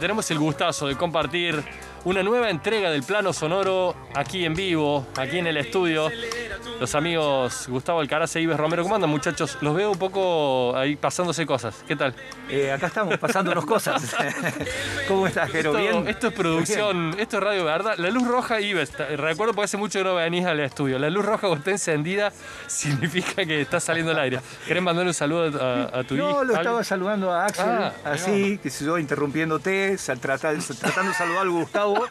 Tenemos el gustazo de compartir una nueva entrega del plano sonoro aquí en vivo, aquí en el estudio. Los amigos Gustavo Alcaraz e Ives Romero, ¿cómo andan muchachos? Los veo un poco ahí pasándose cosas. ¿Qué tal? Eh, acá estamos pasándonos cosas. ¿Cómo estás, Jero? Esto, ¿Bien? esto es producción, esto es radio verdad. La luz roja, Ives, recuerdo porque hace mucho que no venís al estudio. La luz roja cuando está encendida significa que está saliendo al aire. ¿Querés mandarle un saludo a, a tu hijo? No, lo estaba saludando a Axel, Ah, así, que se yo, interrumpiéndote, tratando de saludar a Gustavo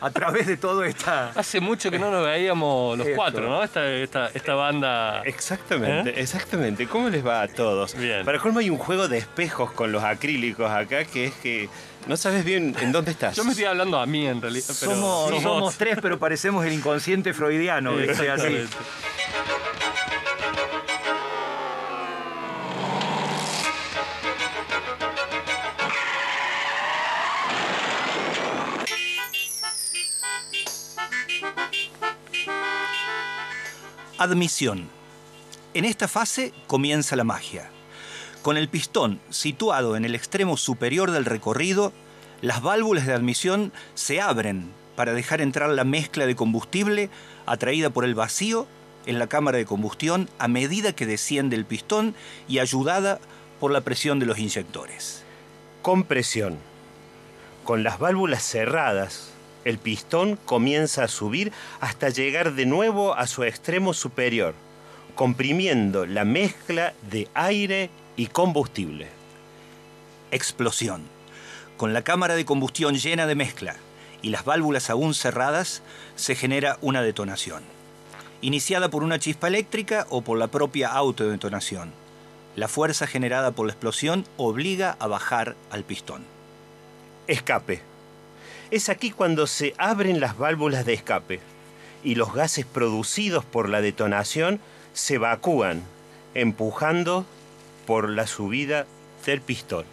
a través de toda esta... Hace mucho que no nos veíamos los Esto. cuatro, ¿no? Esta, esta, esta banda. Exactamente, exactamente. ¿Cómo les va a todos? ¿Eh? Bien. Para colmo hay un juego de espejos con los acrílicos acá que es que no sabes bien en dónde estás. Yo me estoy hablando a mí en realidad. pero Somos, somos tres, pero parecemos el inconsciente freudiano, que sea así. Admisión. En esta fase comienza la magia. Con el pistón situado en el extremo superior del recorrido, las válvulas de admisión se abren para dejar entrar la mezcla de combustible atraída por el vacío en la cámara de combustión a medida que desciende el pistón y ayudada por la presión de los inyectores. Compresión. Con las válvulas cerradas, el pistón comienza a subir hasta llegar de nuevo a su extremo superior, comprimiendo la mezcla de aire y combustible. Explosión. Con la cámara de combustión llena de mezcla y las válvulas aún cerradas, se genera una detonación. Iniciada por una chispa eléctrica o por la propia autodetonación. La fuerza generada por la explosión obliga a bajar al pistón. Escape. Es aquí cuando se abren las válvulas de escape y los gases producidos por la detonación se evacúan, empujando por la subida del pistón.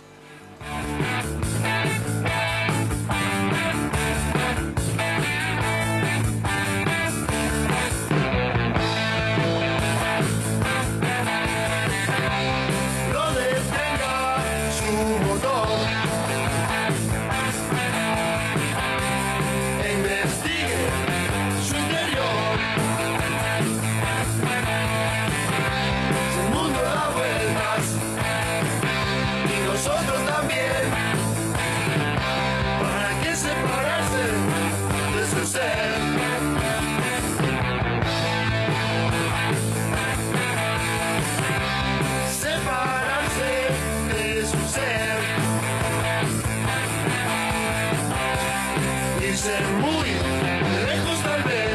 Ser muy lejos tal vez.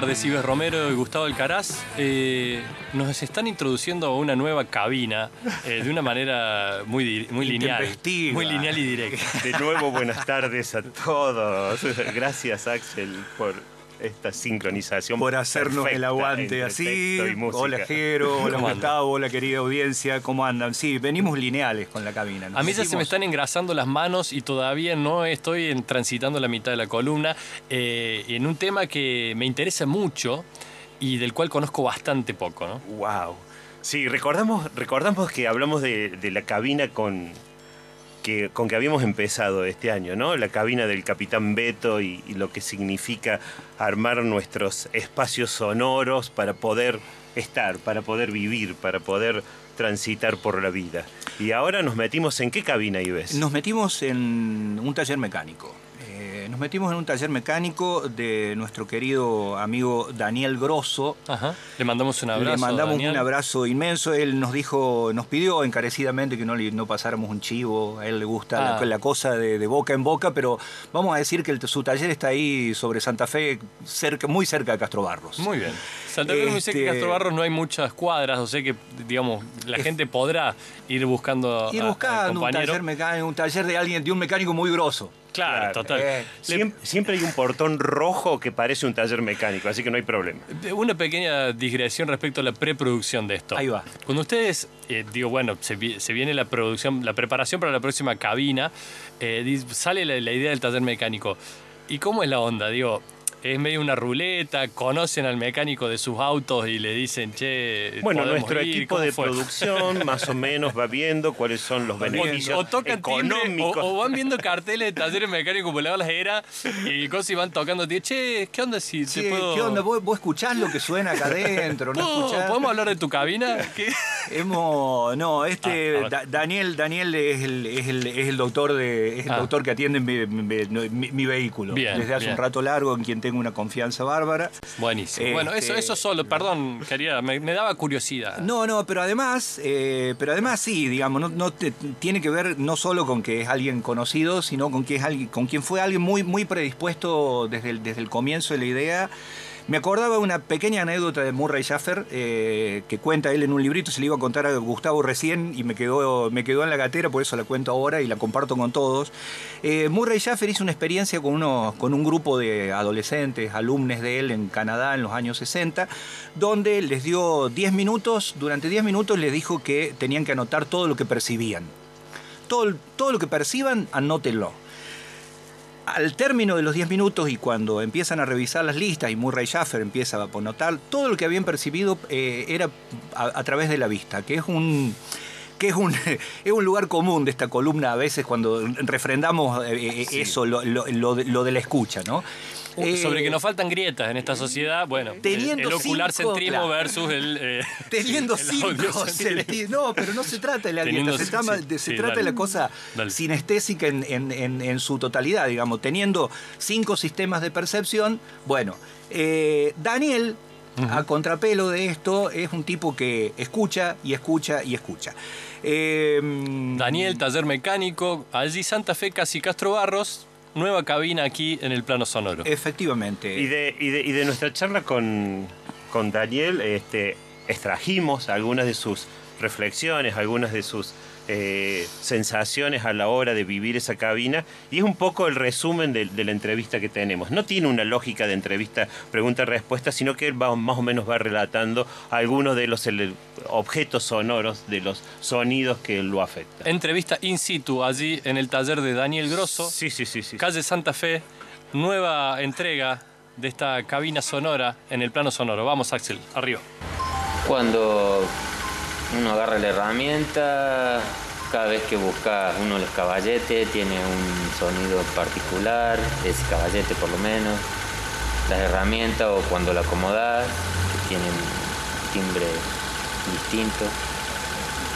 Tardes, Ives Romero y Gustavo Alcaraz. Eh, nos están introduciendo a una nueva cabina eh, de una manera muy, muy lineal. Muy lineal y directa. De nuevo, buenas tardes a todos. Gracias, Axel, por esta sincronización. Por hacernos el aguante así. Hola Jero, hola. Gustavo, hola querida audiencia, ¿cómo andan? Sí, venimos lineales con la cabina. nos A mí ya se me están engrasando las manos y todavía no estoy en- transitando la mitad de la columna eh, en un tema que me interesa mucho y del cual conozco bastante poco, ¿no? Wow. Sí, recordamos, recordamos que hablamos de, de la cabina con con que habíamos empezado este año, ¿no? La cabina del Capitán Beto y, y lo que significa armar nuestros espacios sonoros para poder estar, para poder vivir, para poder transitar por la vida. Y ahora nos metimos en qué cabina, Ives? Nos metimos en un taller mecánico. Nos metimos en un taller mecánico de nuestro querido amigo Daniel Grosso. Ajá. Le mandamos un abrazo. Le mandamos Daniel. un abrazo inmenso. Él nos dijo, nos pidió encarecidamente que no, no pasáramos un chivo. A él le gusta Ah. la, la cosa de, de boca en boca, pero vamos a decir que el- su taller está ahí sobre Santa Fe, cerca, muy cerca de Castro Barros. Muy bien. Santa Fe muy cerca de Este- Castro Barros no hay muchas cuadras, o sea que, digamos, la gente podrá ir buscando Ir a- buscando un taller mecánico, un taller de alguien, de un mecánico muy grosso. Claro, Claro. total. Eh, Le- Siempre, siempre hay un portón rojo que parece un taller mecánico, así que no hay problema. Una pequeña digresión respecto a la preproducción de esto. Ahí va. Cuando ustedes, eh, digo, bueno, se, vi- se viene la producción, la preparación para la próxima cabina, eh, sale la, la idea del taller mecánico. ¿Y cómo es la onda? Digo, es medio una ruleta, conocen al mecánico de sus autos y le dicen, che, Bueno, nuestro ir, equipo ¿cómo de fue? producción más o menos va viendo cuáles son los beneficios O tocan timbre, o, económicos. o van viendo carteles de talleres mecánicos como la era y cosas y van tocando. Tío, che, ¿qué onda si Sí, te puedo...? ¿Qué onda? ¿Vos, vos escuchás lo que suena acá adentro? ¿No. ¿Podemos hablar de tu cabina? ¿Qué? Hemos, no, este Ah. Da- Daniel, Daniel es el, es el, es el doctor de, es el Ah. doctor que atiende mi, mi- mi- mi vehículo. Bien, Desde hace bien. un rato largo, en quien tengo una confianza bárbara. Buenísimo. Bueno, eso, Este- eso solo, perdón, quería, me, me daba curiosidad. No, no, pero además, eh, pero además sí, digamos, no, no te- tiene que ver no solo con que es alguien conocido, sino con que es alguien, con quien fue alguien muy, muy predispuesto desde el, desde el comienzo de la idea. Me acordaba una pequeña anécdota de Murray Schaffer eh, que cuenta él en un librito, se le iba a contar a Gustavo recién y me quedó, me quedó en la gatera, por eso la cuento ahora y la comparto con todos. Eh, Murray Schaffer hizo una experiencia con, con un grupo de adolescentes, alumnos de él en Canadá en los años 60, donde les dio 10 minutos, durante 10 minutos les dijo que tenían que anotar todo lo que percibían. Todo, todo lo que perciban, anótenlo. Al término de los 10 minutos y cuando empiezan a revisar las listas y Murray Schaffer empieza a notar, todo lo que habían percibido eh, era a, a través de la vista, que es un que es un, es un lugar común de esta columna a veces cuando refrendamos eh, eh, eso, lo, lo- lo de, lo de la escucha, ¿no? Uh, Eh, Sobre que nos faltan grietas en esta sociedad, bueno, el, Teniendo el ocular cinco, centrismo claro. versus el... eh, Teniendo el cinco, audiocentrismo. se le- no, pero no se trata de la Teniendo- grieta, se, trama- sí, de, se sí, trata dale. de la cosa Dale. sinestésica en, en- en- en su totalidad, digamos, teniendo cinco sistemas de percepción. Bueno, eh, Daniel, a contrapelo de esto, es un tipo que escucha y escucha y escucha. Eh, Daniel, taller mecánico, allí Santa Fe, casi Castro Barros, nueva cabina aquí en el plano sonoro. Efectivamente. Y de, y de, y de nuestra charla con, con Daniel, este, extrajimos algunas de sus reflexiones, algunas de sus eh, sensaciones a la hora de vivir esa cabina y es un poco el resumen de, de la entrevista que tenemos. No tiene una lógica de entrevista pregunta-respuesta, sino que él va, más o menos va relatando algunos de los objetos sonoros, de los sonidos que lo afectan. Entrevista in situ allí en el taller de Daniel Grosso, Sí, sí, sí, sí. calle Santa Fe, nueva entrega de esta cabina sonora en el plano sonoro. Vamos, Axel, arriba. Cuando uno agarra la herramienta, cada vez que busca uno los caballetes, tiene un sonido particular, ese caballete por lo menos. Las herramientas o cuando la acomodas, que tienen un timbre distinto.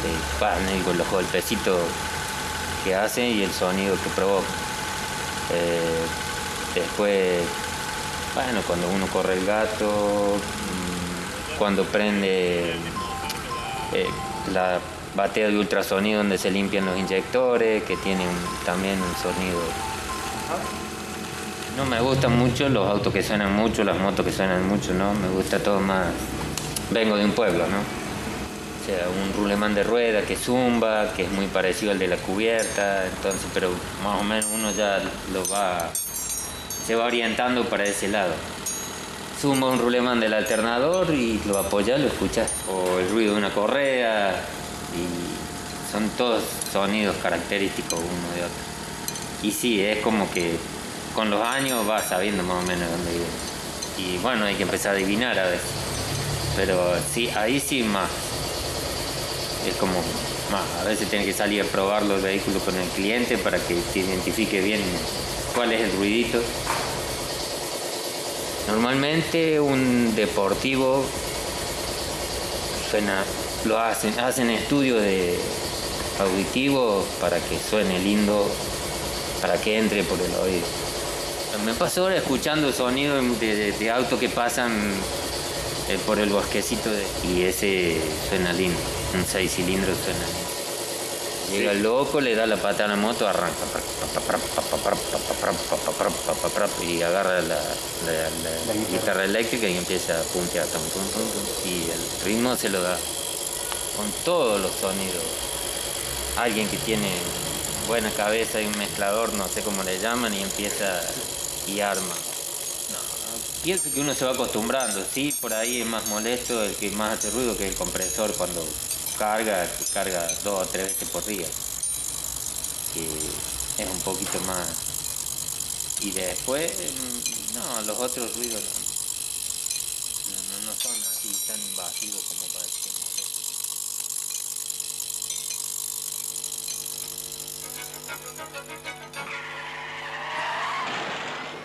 Eh, con los golpecitos que hacen y el sonido que provoca. Eh, después, bueno, cuando uno corre el gato, mm, cuando prende eh, la batea de ultrasonido donde se limpian los inyectores, que tiene también un sonido. No me gustan mucho los autos que suenan mucho, las motos que suenan mucho, ¿no? Me gusta todo más. Vengo de un pueblo, ¿no? O sea, un rulemán de rueda que zumba, que es muy parecido al de la cubierta, entonces, pero más o menos uno ya lo va. se va orientando para ese lado. Zumba un rulemán del alternador y lo apoya, lo escuchas. O el ruido de una correa, y son todos sonidos característicos uno de otro. Y sí, es como que con los años vas sabiendo más o menos dónde vive. Y bueno, hay que empezar a adivinar a veces. Pero sí, ahí sí más. Es como más. A veces tienes que salir a probar los vehículos con el cliente para que te identifique bien cuál es el ruidito. Normalmente un deportivo lo hacen, hacen estudios de auditivo para que suene lindo, para que entre por el oído. Me paso ahora escuchando sonidos de, de, de autos que pasan eh, por el bosquecito y ese suena lindo. Un seis cilindros suena lindo. Llega el loco, le da la pata a la moto, arranca. Y agarra la, la- la guitarra eléctrica y empieza a puntear. y el ritmo se lo da con todos los sonidos. Alguien que tiene buena cabeza y un mezclador, no sé cómo le llaman, y empieza y arma. No, pienso que uno se va acostumbrando, sí, por ahí es más molesto el que más hace ruido que el compresor cuando carga, que carga dos o tres veces por día. Que es un poquito más. Y después, mm, no, los otros ruidos no, no, son así tan invasivos como para molesto.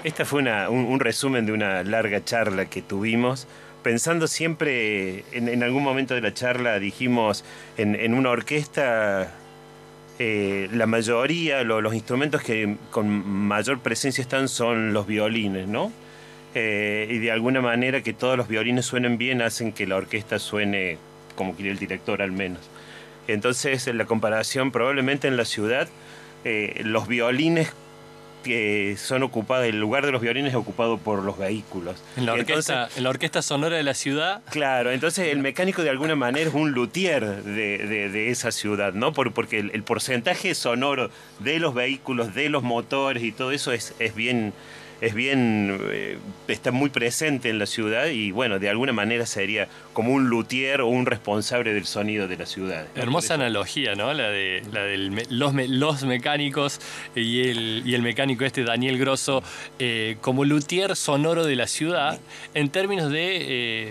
Esta fue una- un, un resumen de una larga charla que tuvimos. Pensando siempre, en, algún momento de la charla dijimos, en, una orquesta, eh, la mayoría, lo- los instrumentos que con mayor presencia están son los violines, ¿no? Eh, y de alguna manera que todos los violines suenen bien hacen que la orquesta suene como quiere el director al menos. Entonces, en la comparación, probablemente en la ciudad, eh, los violines que son ocupados, el lugar de los violines es ocupado por los vehículos. En la, Entonces, orquesta, en la orquesta sonora de la ciudad, Claro, entonces el mecánico de alguna manera es un luthier de, de- de esa ciudad, ¿no? Por- porque el, el porcentaje sonoro de los vehículos, de los motores y todo eso es, es bien, es bien, eh, está muy presente en la ciudad y bueno, de alguna manera sería como un luthier o un responsable del sonido de la ciudad. hermosa analogía, ¿no? La de, la del me- los, me- los mecánicos y el, y el mecánico este, Daniel Grosso, eh, como luthier sonoro de la ciudad, en términos de,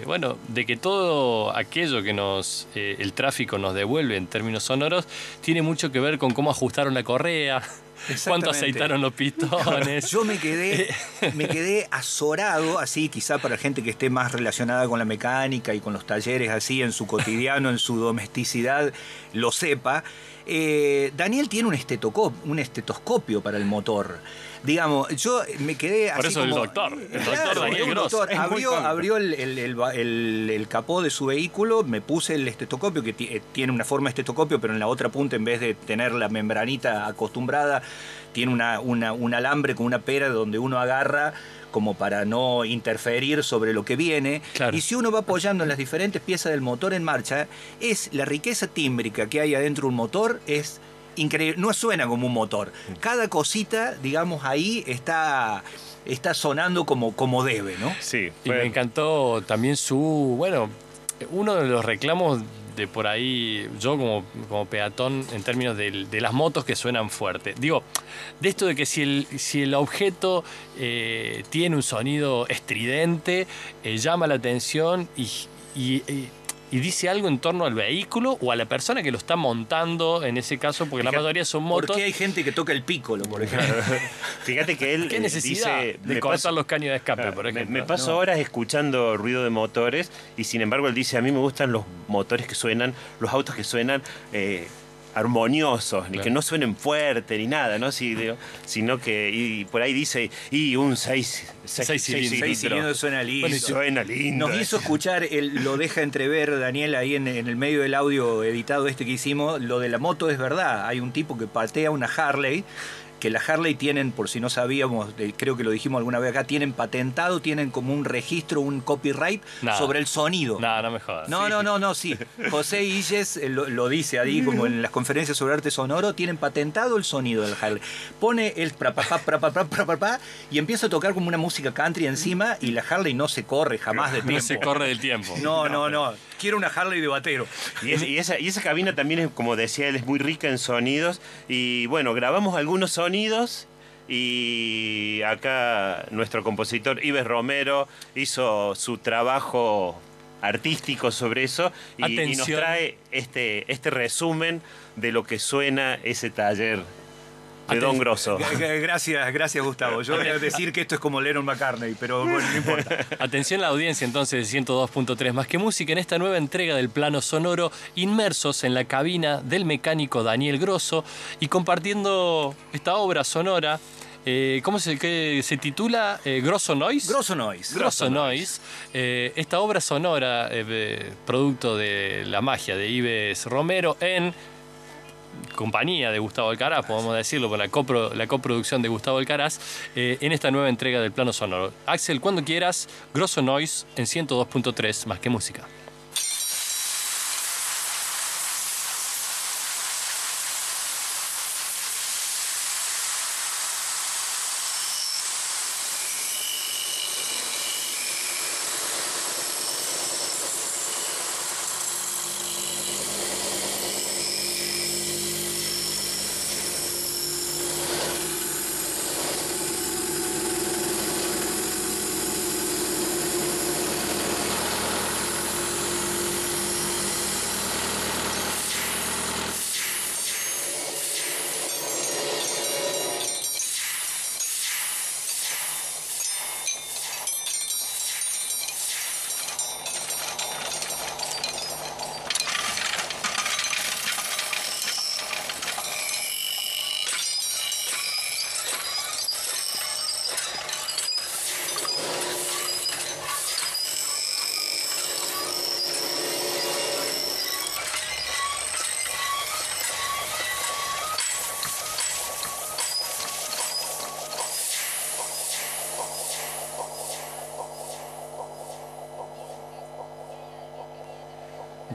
eh, bueno, de que todo aquello que nos, el tráfico nos devuelve en términos sonoros, tiene mucho que ver con cómo ajustaron la correa, cuánto aceitaron los pistones. Yo me quedé, me quedé azorado, así quizá para gente que esté más relacionada con la mecánica y con los talleres así en su cotidiano, en su domesticidad, lo sepa. Eh, Daniel tiene un estetoscopio, un estetoscopio para el motor. Digamos, yo me quedé Por así eso el doctor, el doctor Daniel Gross. doctor. Abrió, el, el- el- el- el capó de su vehículo, me puse el estetoscopio, que eh, tiene una forma de estetoscopio, pero en la otra punta, en vez de tener la membranita acostumbrada, tiene una, una- un alambre con una pera donde uno agarra como para no interferir sobre lo que viene. Claro. Y si uno va apoyando en las diferentes piezas del motor en marcha, es la riqueza tímbrica que hay adentro de un motor, es increíble. No suena como un motor. Cada cosita, digamos, ahí está, está sonando como, como debe, ¿no? Sí, Y me encantó también su, bueno, uno de los reclamos de por ahí, yo como, como peatón, en términos de, las motos que suenan fuerte. Digo, de esto de que si el, si el objeto eh, tiene un sonido estridente, eh, llama la atención y- y dice algo en torno al vehículo o a la persona que lo está montando, en ese caso, porque la mayoría son ¿Por motos. qué hay gente que toca el pícolo, por ejemplo? Fíjate que él ¿Qué eh, necesidad dice, de me cortar paso- los caños de escape, Claro, por me- ejemplo? Me, paso No. horas escuchando ruido de motores y sin embargo él dice, a mí me gustan los motores que suenan, los autos que suenan eh, armoniosos, ni que no suenen fuerte ni nada, ¿no? Si- digo, sino que, y, por ahí dice, y un 6 Seis cilindros. Seis cilindros suena lindo. Bueno, suena lindo. Nos hizo escuchar, el- lo deja entrever Daniel ahí en, en el medio del audio editado este que hicimos, lo de la moto es verdad. Hay un tipo que patea una Harley, que la Harley tienen, por si no sabíamos, creo que lo dijimos alguna vez acá, tienen patentado, tienen como un registro, un copyright No. sobre el sonido. No, no me jodas. No, no, no, no, sí. José Illes eh, lo, lo dice ahí, como en las conferencias sobre arte sonoro, tienen patentado el sonido del Harley. Pone el pra, pa, pa, pra, pa, pra, pra, pra, pa, y empieza a tocar como una música country encima y la Harley no se corre jamás de tiempo. No se corre del tiempo. No, no, no. Quiero una Harley de batero. Y, es- y esa, y esa cabina también es, como decía él, es muy rica en sonidos. Y bueno, grabamos algunos sonidos y acá nuestro compositor Ives Romero hizo su trabajo artístico sobre eso y, y nos trae este, este resumen de lo que suena ese taller de Don Grosso. Gracias, gracias Gustavo. Yo voy a decir que esto es como Lennon McCartney, pero bueno, no importa. Atención a la audiencia entonces de 102.3 más que música en esta nueva entrega del plano sonoro, inmersos en la cabina del mecánico Daniel Grosso y compartiendo esta obra sonora Eh, ¿Cómo se, qué se titula? Eh, Grosso Noise. Grosso Noise. Grosso Noise. Eh, esta obra sonora, producto de la magia de Ives Romero en compañía de Gustavo Alcaraz, podemos decirlo, por la, copro- la coproducción de Gustavo Alcaraz, eh, en esta nueva entrega del plano sonoro. Axel, cuando quieras, Grosso Noise en 102.3, más que música.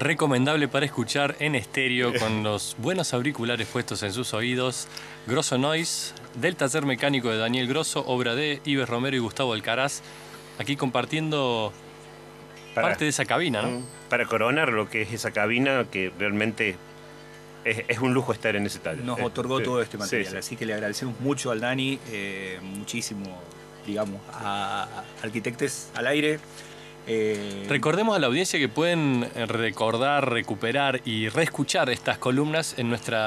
Recomendable para escuchar en estéreo con los buenos auriculares puestos en sus oídos. Grosso Noise, del taller mecánico de Daniel Grosso, obra de Ives Romero y Gustavo Alcaraz. Aquí compartiendo Para- parte de esa cabina, ¿no? Mm, Para coronar lo que es esa cabina, que realmente es, es un lujo estar en ese taller. Nos Eh, otorgó sí, todo este sí, material, sí. así que le agradecemos mucho al Dani, eh, muchísimo, digamos, a Arquitectes al aire. Eh, Recordemos a la audiencia que pueden eh, recordar, recuperar y reescuchar estas columnas en nuestro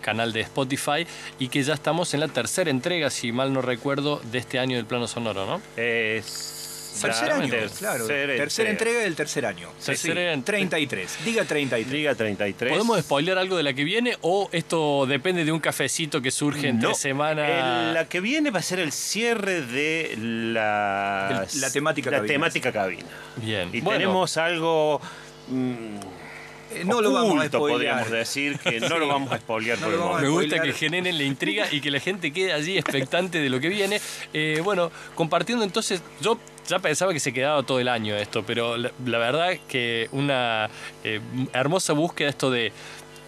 canal de Spotify y que ya estamos en la tercera entrega, si mal no recuerdo, de este año del plano sonoro, ¿no? Es tercer año, claro. Tercera entrega del tercer año. Tercera Sí, 33. Diga 33. Liga 33. ¿Podemos spoilear algo de la que viene o esto depende de un cafecito que surge entre No, semana? el- la que viene va a ser el cierre de la, El- la temática la cabina. temática cabina. Bien. Y Bueno, tenemos algo mm, Eh, no lo vamos a spoilear. podríamos decir, que no lo vamos a spoilear No por el Me gusta que generen la intriga y que la gente quede allí expectante de lo que viene. Eh, bueno, compartiendo entonces, yo ya pensaba que se quedaba todo el año esto, pero la, verdad que una eh, hermosa búsqueda esto de...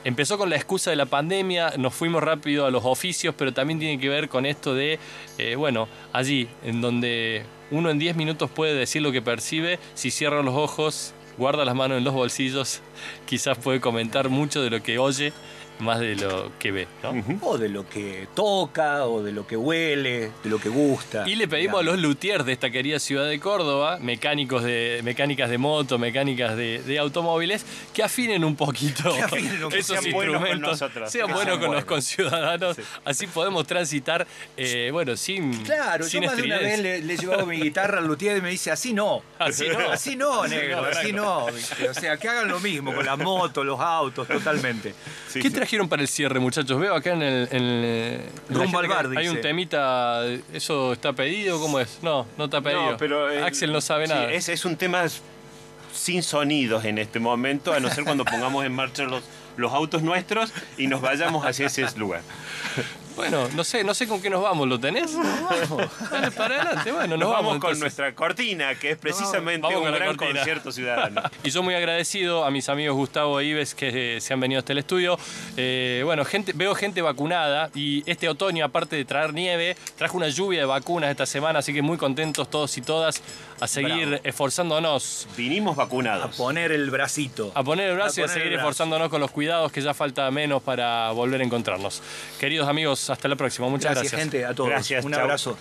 Empezó con la excusa de la pandemia, nos fuimos rápido a los oficios, pero también tiene que ver con esto de, eh, bueno, allí, en donde uno en 10 minutos puede decir lo que percibe, si cierra los ojos, guarda las manos en los bolsillos, quizás puede comentar mucho de lo que oye, más de lo que ve, ¿no? O de lo que toca, o de lo que huele, de lo que gusta. Y le pedimos a los luthiers de esta querida ciudad de Córdoba, mecánicos de, mecánicas de moto, mecánicas de, de automóviles, que afinen un poquito Que afinen esos Sean buenos con instrumentos, nosotros. sean Que buenos sean con los conciudadanos, así podemos transitar, eh, bueno, sin Claro, sin yo más de una vez le, le he llevado mi guitarra al luthier y me dice, así no. Así no. Así no, negro, así no. O sea, que hagan lo mismo con la moto, los autos, totalmente. Sí, ¿Qué sí. Trajeron para el cierre, muchachos? Veo acá en el... en el- Rumbo al bar, Hay un temita, ¿eso está pedido? ¿Cómo es? No, no está pedido. No, pero, eh, Axel no sabe sí, nada. Es, es un tema sin sonidos en este momento, a no ser cuando pongamos en marcha los, los autos nuestros y nos vayamos hacia ese lugar. Bueno, no sé, no sé con qué nos vamos, ¿lo tenés? Vamos, dale para adelante, bueno, nos, Nos vamos, con nuestra cortina, que es precisamente vamos un gran cortina. concierto ciudadano. Y yo muy agradecido a mis amigos Gustavo e Ives que eh, se han venido hasta el estudio. Eh, bueno, gente, veo gente vacunada y este otoño, aparte de traer nieve, trajo una lluvia de vacunas esta semana, así que muy contentos todos y todas a seguir Bravo. esforzándonos. Vinimos A vacunados. poner el bracito. A poner el brazo y A a poner seguir esforzándonos con los cuidados que ya falta menos para volver a encontrarnos. Queridos amigos, hasta la próxima. Muchas Gracias, gracias. gente, a todos. Gracias, Un chau. abrazo.